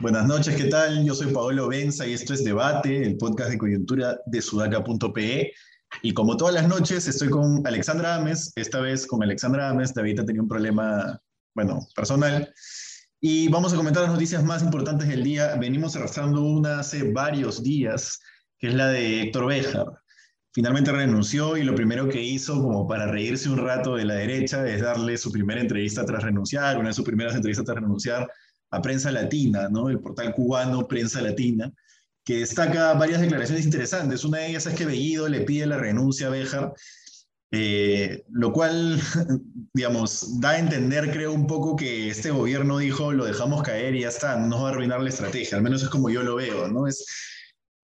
Buenas noches, ¿qué tal? Yo soy Paolo Benza y esto es Debate, el podcast de coyuntura de sudaca.pe. Y como todas las noches, estoy con Alexandra Ames. Esta vez con Alexandra Ames, David ha tenido un problema, bueno, personal. Y vamos a comentar las noticias más importantes del día. Venimos arrastrando una hace varios días, que es la de Héctor Béjar. Finalmente renunció y lo primero que hizo, como para reírse un rato de la derecha, es darle su primera entrevista tras renunciar, una de sus primeras entrevistas tras renunciar a Prensa Latina, ¿no? el portal cubano Prensa Latina, que destaca varias declaraciones interesantes. Una de ellas es que Bellido le pide la renuncia a Béjar, eh, lo cual, digamos, da a entender, creo, un poco que este gobierno dijo, lo dejamos caer y ya está, no va a arruinar la estrategia, al menos es como yo lo veo, ¿no? Es,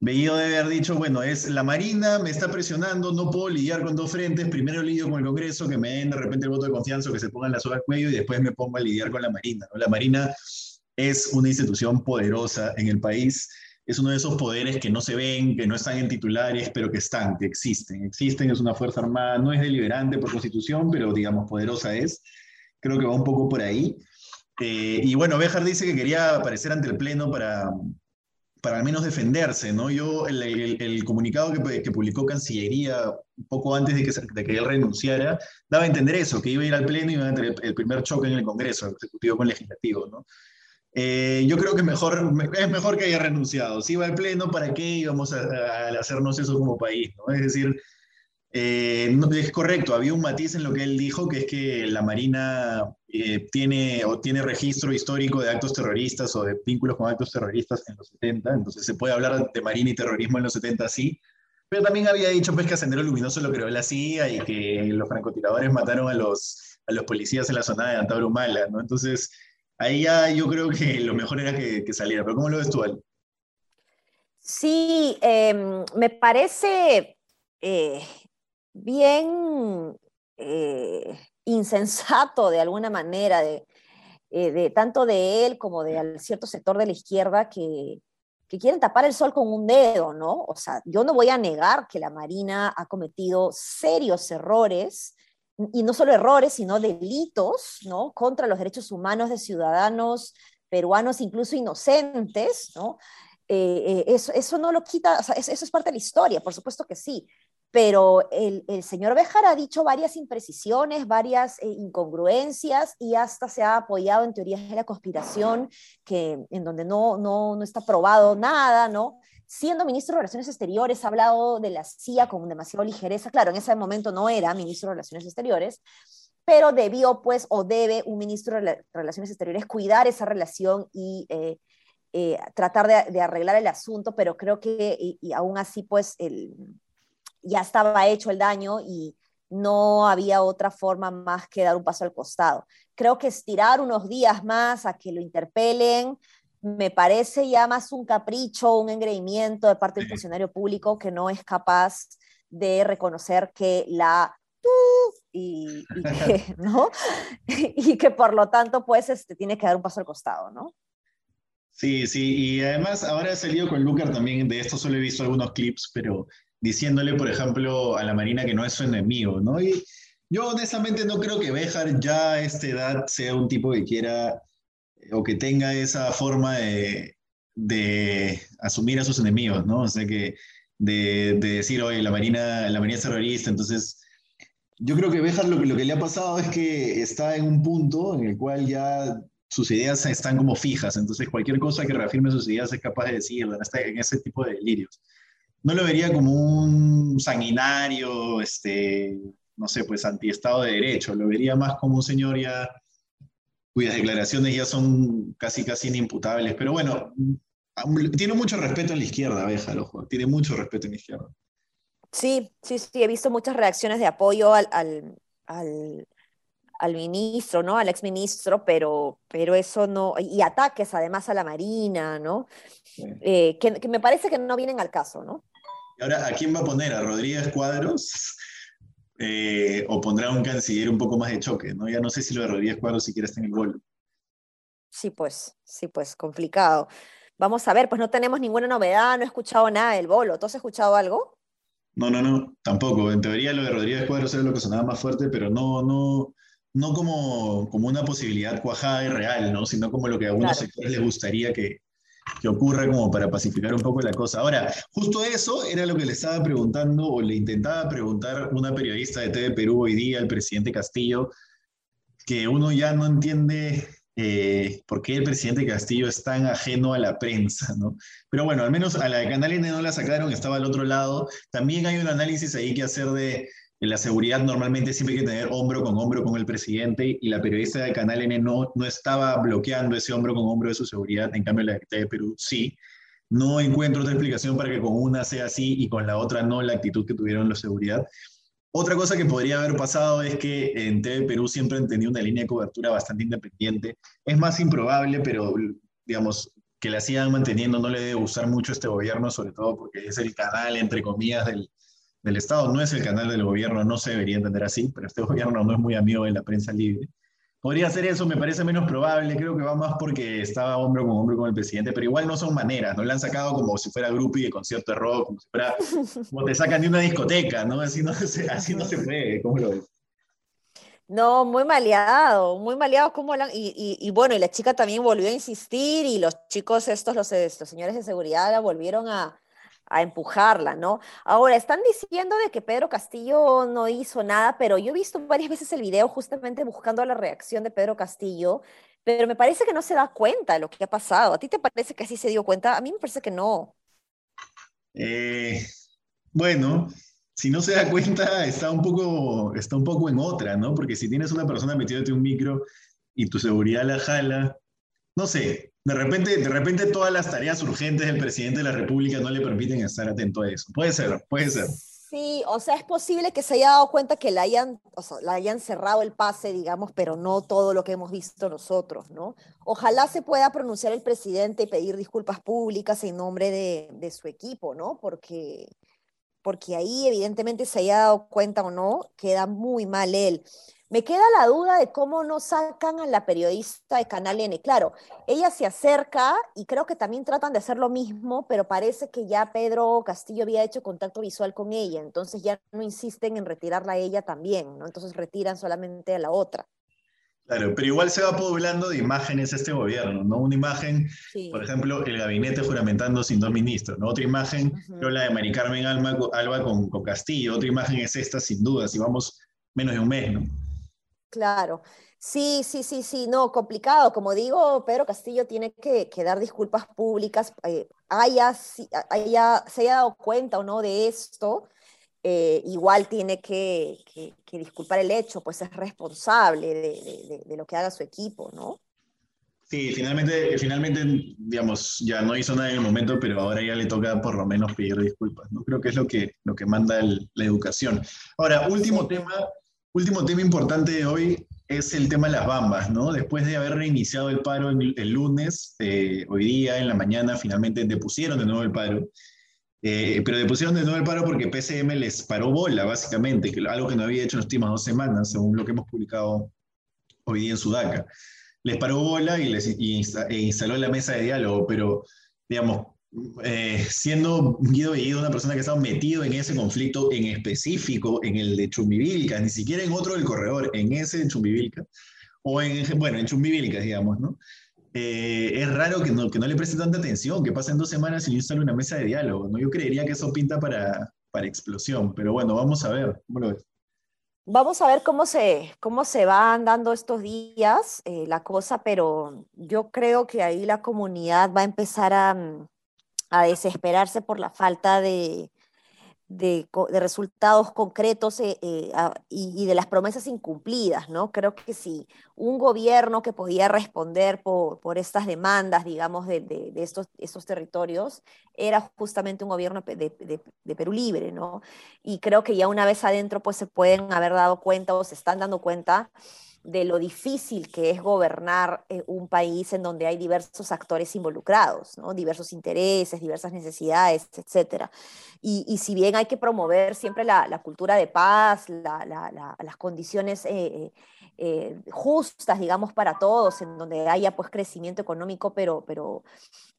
Bellido debe haber dicho, bueno, es la Marina, me está presionando, no puedo lidiar con dos frentes, primero lidio con el Congreso, que me den de repente el voto de confianza, que se pongan la soga al cuello y después me pongo a lidiar con la Marina. La Marina es una institución poderosa en el país, es uno de esos poderes que no se ven, que no están en titulares, pero que están, que existen. Existen, es una fuerza armada, no es deliberante por constitución, pero digamos poderosa es. Creo que va un poco por ahí. Eh, y bueno, Béjar dice que quería aparecer ante el Pleno para, para al menos defenderse, ¿no? Yo, el, comunicado que, publicó Cancillería poco antes de que, de que él renunciara, daba a entender eso, que iba a ir al Pleno y iba a tener el primer choque en el Congreso, el Ejecutivo con Legislativo, ¿no? Eh, yo creo que mejor, es mejor que haya renunciado. Si va al Pleno, ¿para qué íbamos a, hacernos eso como país? ¿no? Es decir, eh, no, es correcto, había un matiz en lo que él dijo, que es que la Marina eh, tiene, o tiene registro histórico de actos terroristas o de vínculos con actos terroristas en los 70, entonces se puede hablar de Marina y terrorismo en los 70, sí, pero también había dicho pues, que a Sendero Luminoso lo creó la CIA y que los francotiradores mataron a los, a los policías en la zona de Antabrumala, ¿no? Entonces, ahí ya yo creo que lo mejor era que, saliera. Pero ¿cómo lo ves tú, Al? Sí, em, me parece eh, bien eh, insensato de alguna manera, de, eh, de, tanto de él como de cierto sector de la izquierda que, que quieren tapar el sol con un dedo, ¿no? O sea, yo no voy a negar que la Marina ha cometido serios errores y no solo errores, sino delitos, ¿no? Contra los derechos humanos de ciudadanos peruanos, incluso inocentes, ¿no? Eh, eh, eso, no lo quita, eso, es parte de la historia, por supuesto que sí, pero el, señor Bejar ha dicho varias imprecisiones, varias eh, incongruencias y hasta se ha apoyado en teorías de la conspiración que, en donde no, no, no está probado nada, ¿no? Siendo ministro de Relaciones Exteriores, ha hablado de la CIA con demasiado ligereza. Claro, en ese momento no era ministro de Relaciones Exteriores, pero debió, pues, o debe un ministro de Relaciones Exteriores cuidar esa relación y eh, eh, tratar de, arreglar el asunto, pero creo que y, aún así, pues, el, ya estaba hecho el daño y no había otra forma más que dar un paso al costado. Creo que estirar unos días más a que lo interpelen, me parece ya más un capricho, un engreimiento de parte del funcionario público que no es capaz de reconocer que la y, que, ¿no? y que por lo tanto pues este, tiene que dar un paso al costado, ¿no? Sí, sí, y además ahora he salido con Lucar también, de esto solo he visto algunos clips, pero diciéndole, por ejemplo, a la Marina que no es su enemigo, ¿no? Y yo honestamente no creo que Béjar ya a esta edad sea un tipo que quiera o que tenga esa forma de, de, asumir a sus enemigos, ¿no? O sea, que de, de, decir, oye, la Marina, la Marina es terrorista, entonces yo creo que Béjar lo, lo que le ha pasado es que está en un punto en el cual ya sus ideas están como fijas, entonces cualquier cosa que reafirme sus ideas es capaz de decirlo, en ese tipo de delirios. No lo vería como un sanguinario, este, no sé, pues antiestado de derecho, lo vería más como un señor ya cuyas declaraciones ya son casi casi inimputables. Pero bueno, tiene mucho respeto en la izquierda, Abeja, ojo, tiene mucho respeto en la izquierda. Sí, sí, sí, he visto muchas reacciones de apoyo al, al, al, al ministro, ¿no? Al exministro, pero, pero eso no, y ataques además a la Marina, ¿no? Eh, que, que, me parece que no vienen al caso, ¿no? Y ahora, ¿a quién va a poner? ¿A Rodríguez Cuadros? Eh, o pondrá un canciller un poco más de choque, ¿no? Ya no sé si lo de Rodríguez Cuadro siquiera está en el gol. Sí, pues, sí, pues, complicado. vamos a ver, pues no tenemos ninguna novedad, no he escuchado nada del bolo. ¿Tú has escuchado algo? No, no, no, tampoco. En teoría lo de Rodríguez Cuadros era lo que sonaba más fuerte, pero no, no, no como, como una posibilidad cuajada y real, ¿no? Sino como lo que a algunos sectores les gustaría que, que ocurra como para pacificar un poco la cosa. Ahora, justo eso era lo que le estaba preguntando o le intentaba preguntar una periodista de TV Perú hoy día al presidente Castillo, que uno ya no entiende eh, por qué el presidente Castillo es tan ajeno a la prensa, ¿no? Pero bueno, al menos a la de Canal N no la sacaron, estaba al otro lado. También hay un análisis ahí que hacer de la seguridad normalmente siempre hay que tener hombro con hombro con el presidente y la periodista de Canal N no, no estaba bloqueando ese hombro con hombro de su seguridad, en cambio la de Perú sí. No encuentro otra explicación para que con una sea así y con la otra no la actitud que tuvieron la seguridad. Otra cosa que podría haber pasado es que en TV Perú siempre han tenido una línea de cobertura bastante independiente. Es más improbable, pero digamos, que la sigan manteniendo no le debe gustar mucho este gobierno, sobre todo porque es el canal, entre comillas, del, del Estado, no es el canal del gobierno, no se debería entender así, pero este gobierno no es muy amigo de la prensa libre. Podría ser eso, me parece menos probable, creo que va más porque estaba hombro con hombro con el presidente, pero igual no son maneras, no le han sacado como si fuera grupo y de concierto de rock, como si fuera, como te sacan de una discoteca, ¿no? Así no se, así no se puede, ¿cómo lo ves? No, muy maleado, muy maleado como la, y, y, bueno, y la chica también volvió a insistir y los chicos estos, los, estos señores de seguridad la volvieron a, a empujarla, ¿no? Ahora, están diciendo de que Pedro Castillo no hizo nada, pero yo he visto varias veces el video justamente buscando la reacción de Pedro Castillo, pero me parece que no se da cuenta de lo que ha pasado. ¿A ti te parece que sí se dio cuenta? A mí me parece que no. Eh, bueno, si no se da cuenta, está un, poco, está un poco en otra, ¿no? Porque si tienes una persona metiéndote un micro y tu seguridad la jala, no sé, de repente, de repente todas las tareas urgentes del presidente de la República no le permiten estar atento a eso. Puede ser, puede ser. Sí, o sea, es posible que se haya dado cuenta que le hayan, o sea, le hayan cerrado el pase, digamos, pero no todo lo que hemos visto nosotros, ¿no? Ojalá se pueda pronunciar el presidente y pedir disculpas públicas en nombre de, de su equipo, ¿no? Porque, porque ahí evidentemente se haya dado cuenta o no, queda muy mal él. Me queda la duda de cómo no sacan a la periodista de Canal N. Claro, ella se acerca y creo que también tratan de hacer lo mismo, pero parece que ya Pedro Castillo había hecho contacto visual con ella, entonces ya no insisten en retirarla a ella también, ¿no? Entonces retiran solamente a la otra. Claro, pero igual se va poblando de imágenes este gobierno, ¿no? Una imagen, por ejemplo, el gabinete juramentando sin dos ministros, ¿no? Otra imagen, la de Mari Carmen Alba, Alba con, con Castillo, otra imagen es esta sin duda, si vamos menos de un mes, ¿no? Claro. Sí, sí, sí, sí, no, complicado. Como digo, Pedro Castillo tiene que, dar disculpas públicas, eh, haya, se haya dado cuenta o no de esto, eh, igual tiene que, disculpar el hecho, pues es responsable de, lo que haga su equipo, ¿no? Sí, finalmente, finalmente, digamos, ya no hizo nada en el momento, pero ahora ya le toca por lo menos pedir disculpas, ¿no? Creo que es lo que, lo que manda la educación. Ahora, último tema Último tema importante de hoy es el tema de las bambas, ¿no? Después de haber reiniciado el paro el, lunes, eh, hoy día, en la mañana, finalmente depusieron de nuevo el paro. Eh, pero depusieron de nuevo el paro porque PCM les paró bola, básicamente, que algo que no había hecho en las últimas dos semanas, según lo que hemos publicado hoy día en Sudaca. Les paró bola y les e instaló la mesa de diálogo, pero, digamos, eh, siendo Guido Bellido una persona que ha estado metido en ese conflicto en específico, en el de Chumbivilca, ni siquiera en otro del corredor, en ese de Chumbivilca, o en, bueno, en Chumbivilca, digamos, ¿no? Eh, es raro que no, que no le preste tanta atención, que pasen dos semanas y no instale una mesa de diálogo, ¿no? Yo creería que eso pinta para, para explosión, pero bueno, vamos a ver, ¿cómo lo ves? Vamos a ver cómo se, cómo se van dando estos días eh, la cosa, pero yo creo que ahí la comunidad va a empezar a, mm, a desesperarse por la falta de, de, resultados concretos eh, eh, y, de las promesas incumplidas, ¿no? Creo que si un gobierno que podía responder por, por estas demandas, digamos, de, de, estos, estos, territorios, era justamente un gobierno de, Perú Libre, ¿no? Y creo que ya una vez adentro, pues se pueden haber dado cuenta o se están dando cuenta de lo difícil que es gobernar eh, un país en donde hay diversos actores involucrados, ¿no? diversos intereses, diversas necesidades, etc. Y, si bien hay que promover siempre la, cultura de paz, las condiciones eh, eh, justas, digamos, para todos, en donde haya pues crecimiento económico, pero, pero,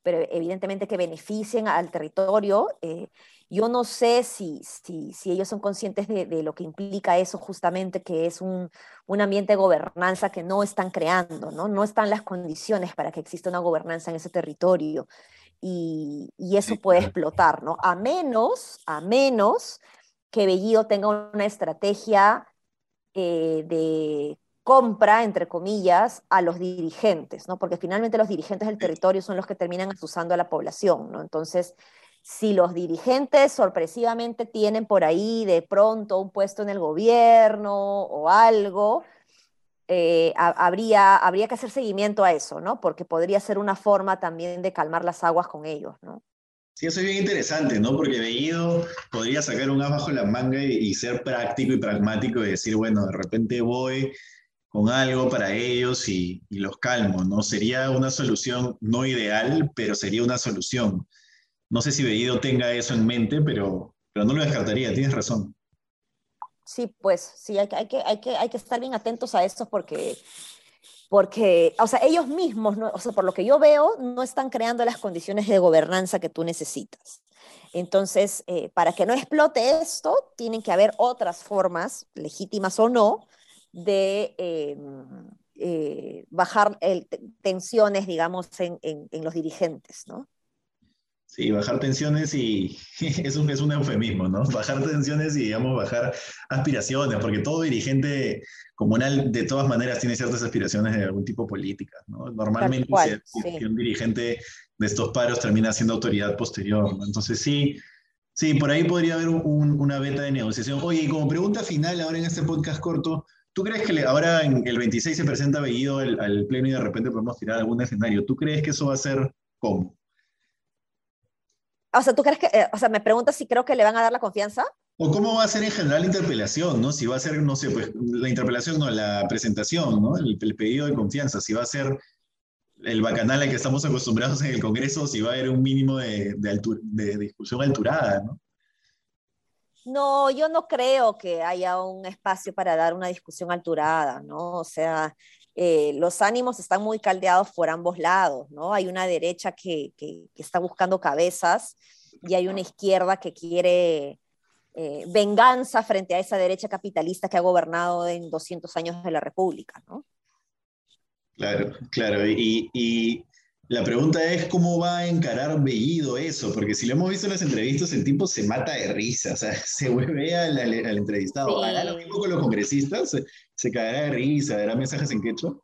pero evidentemente que beneficien al territorio. Eh, yo no sé si, si, si, ellos son conscientes de, de, lo que implica eso justamente, que es un, un, ambiente de gobernanza que no están creando, ¿no? No están las condiciones para que exista una gobernanza en ese territorio. Y, y eso puede explotar, ¿no? A menos, a menos que Bellido tenga una estrategia eh, de compra, entre comillas, a los dirigentes, ¿no? Porque finalmente los dirigentes del territorio son los que terminan asusando a la población, ¿no? Entonces, si los dirigentes sorpresivamente tienen por ahí de pronto un puesto en el gobierno o algo, eh, habría, habría que hacer seguimiento a eso, ¿no? Porque podría ser una forma también de calmar las aguas con ellos, ¿no? Sí, eso es bien interesante, ¿no? Porque Bellido podría sacar un as bajo la manga y, ser práctico y pragmático y decir, bueno, de repente voy con algo para ellos y, los calmo, ¿no? Sería una solución no ideal, pero sería una solución. No sé si Bellido tenga eso en mente, pero, pero no lo descartaría, tienes razón. Sí, pues sí, hay, hay, que, hay, que, hay que estar bien atentos a eso porque, porque, o sea, ellos mismos, o sea, por lo que yo veo, no están creando las condiciones de gobernanza que tú necesitas. Entonces, eh, para que no explote esto, tienen que haber otras formas, legítimas o no, de eh, eh, bajar el, tensiones, digamos, en, en, en los dirigentes, ¿no? Sí, bajar tensiones y eso es un eufemismo, ¿no? Bajar tensiones y, digamos, bajar aspiraciones, porque todo dirigente comunal de todas maneras tiene ciertas aspiraciones de algún tipo política, ¿no? Normalmente cual, si, sí. un dirigente de estos paros termina siendo autoridad posterior, ¿no? Entonces sí, sí, por ahí podría haber un, una beta de negociación. Oye, y como pregunta final ahora en este podcast corto, ¿tú crees que le, ahora en el 26 se presenta Bellido al, al pleno y de repente podemos tirar algún escenario? ¿Tú crees que eso va a ser cómo? O sea, ¿tú crees que, eh, o sea, me preguntas si creo que le van a dar la confianza? O cómo va a ser en general la interpelación, ¿no? Si va a ser, no sé, pues la interpelación, no, la presentación, ¿no? El, el pedido de confianza, si va a ser el bacanal al que estamos acostumbrados en el Congreso, si va a haber un mínimo de, de, altur, de discusión alturada, ¿no? No, yo no creo que haya un espacio para dar una discusión alturada, ¿no? O sea, eh, los ánimos están muy caldeados por ambos lados, ¿no? Hay una derecha que, que, está buscando cabezas y hay una izquierda que quiere eh, venganza frente a esa derecha capitalista que ha gobernado en 200 años de la República, ¿no? Claro, claro. Y, la pregunta es cómo va a encarar Bellido eso, porque si lo hemos visto en las entrevistas, el tipo se mata de risa, o sea, se vuelve al, al, entrevistado. Sí. ¿Hará lo mismo con los congresistas? ¿Se, se caerá de risa? ¿Dará mensajes en quechua?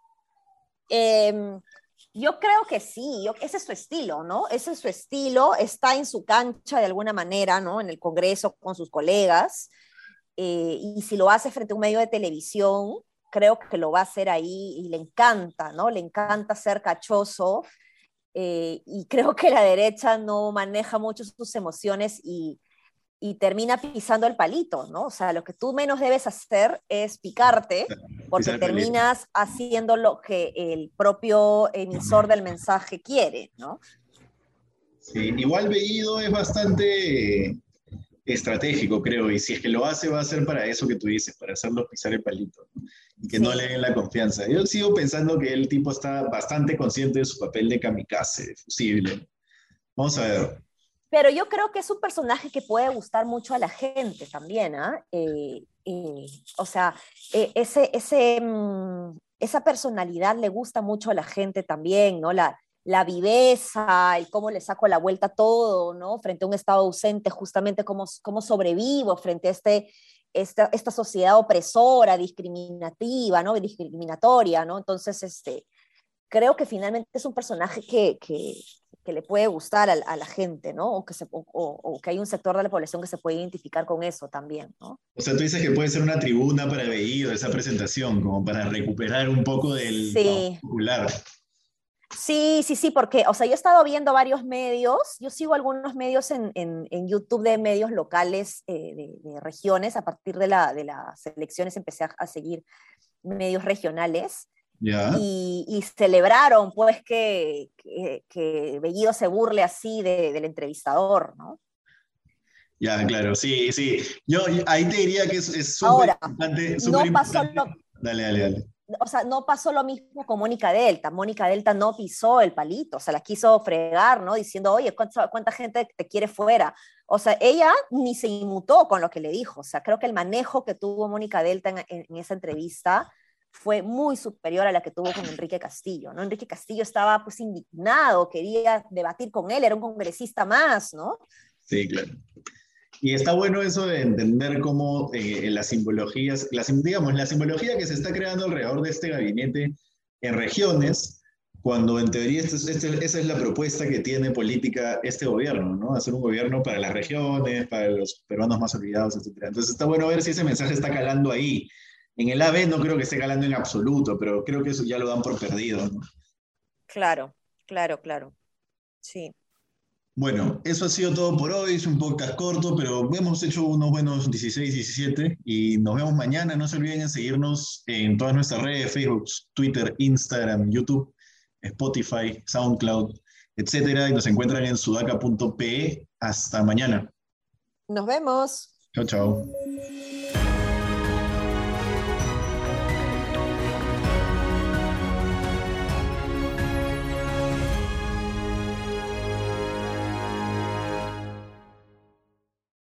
Eh, yo creo que sí, yo, ese es su estilo, ¿no? Ese es su estilo, está en su cancha de alguna manera, ¿no? En el Congreso con sus colegas, eh, y si lo hace frente a un medio de televisión, creo que lo va a hacer ahí y le encanta, ¿no? Le encanta ser cachoso eh, y creo que la derecha no maneja mucho sus emociones y, y, termina pisando el palito, ¿no? O sea, lo que tú menos debes hacer es picarte, porque terminas haciendo lo que el propio emisor del mensaje quiere, ¿no? Sí, igual Bellido es bastante estratégico, creo, y si es que lo hace, va a ser para eso que tú dices, para hacerlos pisar el palito, ¿no? y que sí. no le den la confianza. Yo sigo pensando que el tipo está bastante consciente de su papel de kamikaze, de fusible. Vamos a ver. Pero yo creo que es un personaje que puede gustar mucho a la gente también, ¿ah? ¿eh? Eh, o sea, eh, ese, ese, mm, esa personalidad le gusta mucho a la gente también, ¿no? La, la viveza y cómo le saco la vuelta a todo, ¿no? Frente a un estado ausente, justamente cómo, cómo sobrevivo frente a este, esta, esta sociedad opresora, discriminativa, ¿no? Discriminatoria, ¿no? Entonces, este, creo que finalmente es un personaje que, que, que le puede gustar a, a, la gente, ¿no? O que, se, o, o, que hay un sector de la población que se puede identificar con eso también, ¿no? O sea, tú dices que puede ser una tribuna para Bellido, esa presentación, como para recuperar un poco del sí. popular. Sí, sí, sí, porque, o sea, yo he estado viendo varios medios, yo sigo algunos medios en, en, en YouTube de medios locales eh, de, de, regiones, a partir de, la, de las elecciones empecé a, a seguir medios regionales. Yeah. Y, y, celebraron pues que, que, que, Bellido se burle así de, del entrevistador, ¿no? Ya, claro, sí, sí. Yo, ahí te diría que es súper Ahora, importante. no pasó importante. lo... Dale, dale, dale o sea, no pasó lo mismo con Mónica Delta. Mónica Delta no pisó el palito, o sea, la quiso fregar, ¿no? Diciendo, oye, ¿cuánta, gente te quiere fuera? O sea, ella ni se inmutó con lo que le dijo. O sea, creo que el manejo que tuvo Mónica Delta en, esa entrevista fue muy superior a la que tuvo con Enrique Castillo, ¿no? Enrique Castillo estaba pues indignado, quería debatir con él, era un congresista más, ¿no? Sí, claro. Y está bueno eso de entender cómo eh, las simbologías, la, digamos, la simbología que se está creando alrededor de este gabinete en regiones, cuando en teoría este este, esa es la propuesta que tiene política este gobierno, ¿no? Hacer un gobierno para las regiones, para los peruanos más olvidados, etc. Entonces está bueno ver si ese mensaje está calando ahí. En el AB no creo que esté calando en absoluto, pero creo que eso ya lo dan por perdido, ¿no? Claro, claro, claro. Sí. Bueno, eso ha sido todo por hoy. Es un podcast corto, pero hemos hecho unos buenos 16, 17 y nos vemos mañana. No se olviden de seguirnos en todas nuestras redes, Facebook, Twitter, Instagram, YouTube, Spotify, SoundCloud, etcétera. Y nos encuentran en sudaca.pe. Hasta mañana. Nos vemos. Chao, chao.